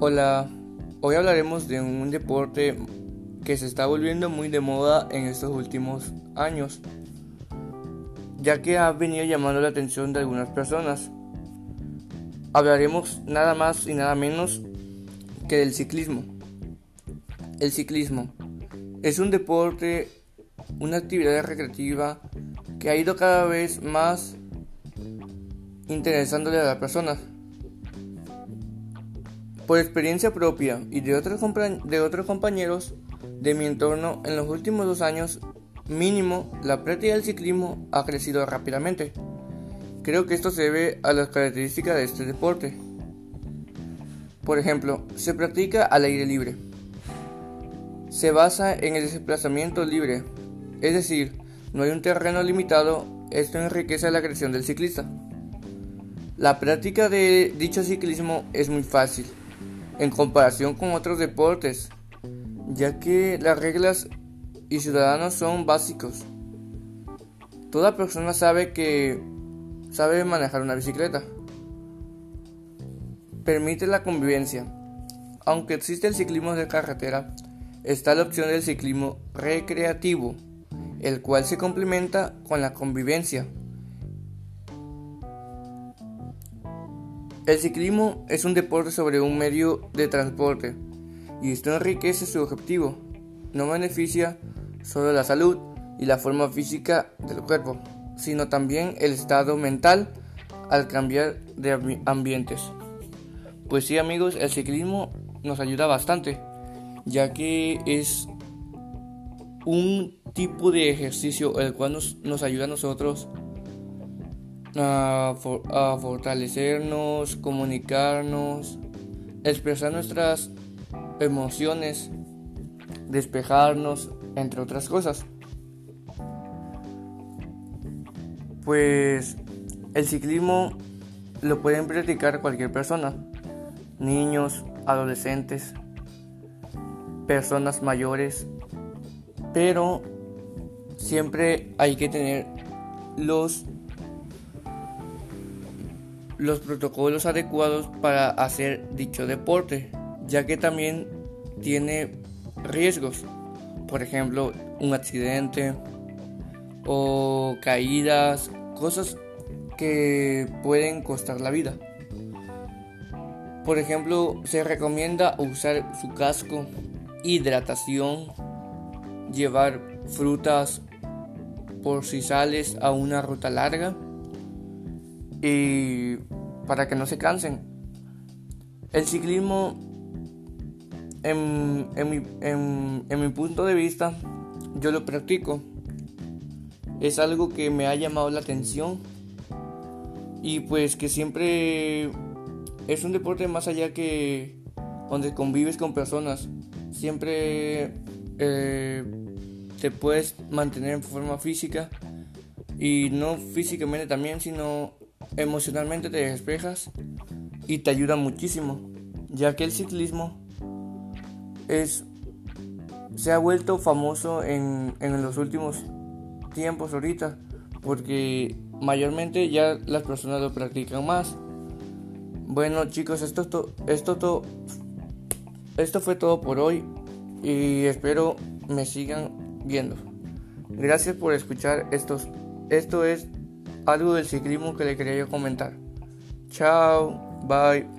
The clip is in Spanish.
Hola, hoy hablaremos de un deporte que se está volviendo muy de moda en estos últimos años, ya que ha venido llamando la atención de algunas personas. Hablaremos nada más y nada menos que del ciclismo. El ciclismo es un deporte, una actividad recreativa que ha ido cada vez más interesándole a las personas. Por experiencia propia y de otros, compañeros de mi entorno, en los últimos dos años mínimo, la práctica del ciclismo ha crecido rápidamente. Creo que esto se debe a las características de este deporte. Por ejemplo, se practica al aire libre. Se basa en el desplazamiento libre, es decir, no hay un terreno limitado, esto enriquece la creación del ciclista. La práctica de dicho ciclismo es muy fácil en comparación con otros deportes, ya que las reglas y ciudadanos son básicos. Toda persona sabe que sabe manejar una bicicleta. Permite la convivencia. Aunque existe el ciclismo de carretera, está la opción del ciclismo recreativo, el cual se complementa con la convivencia. El ciclismo es un deporte sobre un medio de transporte y esto enriquece su objetivo. No beneficia solo la salud y la forma física del cuerpo, sino también el estado mental al cambiar de ambientes. Pues sí amigos, el ciclismo nos ayuda bastante, ya que es un tipo de ejercicio el cual nos, nos ayuda a nosotros a, fortalecernos, comunicarnos, expresar nuestras emociones, despejarnos, entre otras cosas. Pues el ciclismo lo pueden practicar cualquier persona, niños, adolescentes, personas mayores, pero siempre hay que tener los los protocolos adecuados para hacer dicho deporte, ya que también tiene riesgos, por ejemplo, un accidente o caídas, cosas que pueden costar la vida. Por ejemplo, se recomienda usar su casco, hidratación, llevar frutas por si sales a una ruta larga y para que no se cansen. El ciclismo, en, mi, en mi punto de vista, yo lo practico. Es algo que me ha llamado la atención y pues que siempre es un deporte más allá que donde convives con personas. Siempre eh, te puedes mantener en forma física y no físicamente también, sino emocionalmente te despejas y te ayuda muchísimo, ya que el ciclismo es se ha vuelto famoso en, en los últimos tiempos ahorita, porque mayormente ya las personas lo practican más. Bueno chicos, esto, esto, esto fue todo por hoy y espero me sigan viendo. Gracias por escuchar estos. Esto es algo del ciclismo que le quería yo comentar. Chao, bye.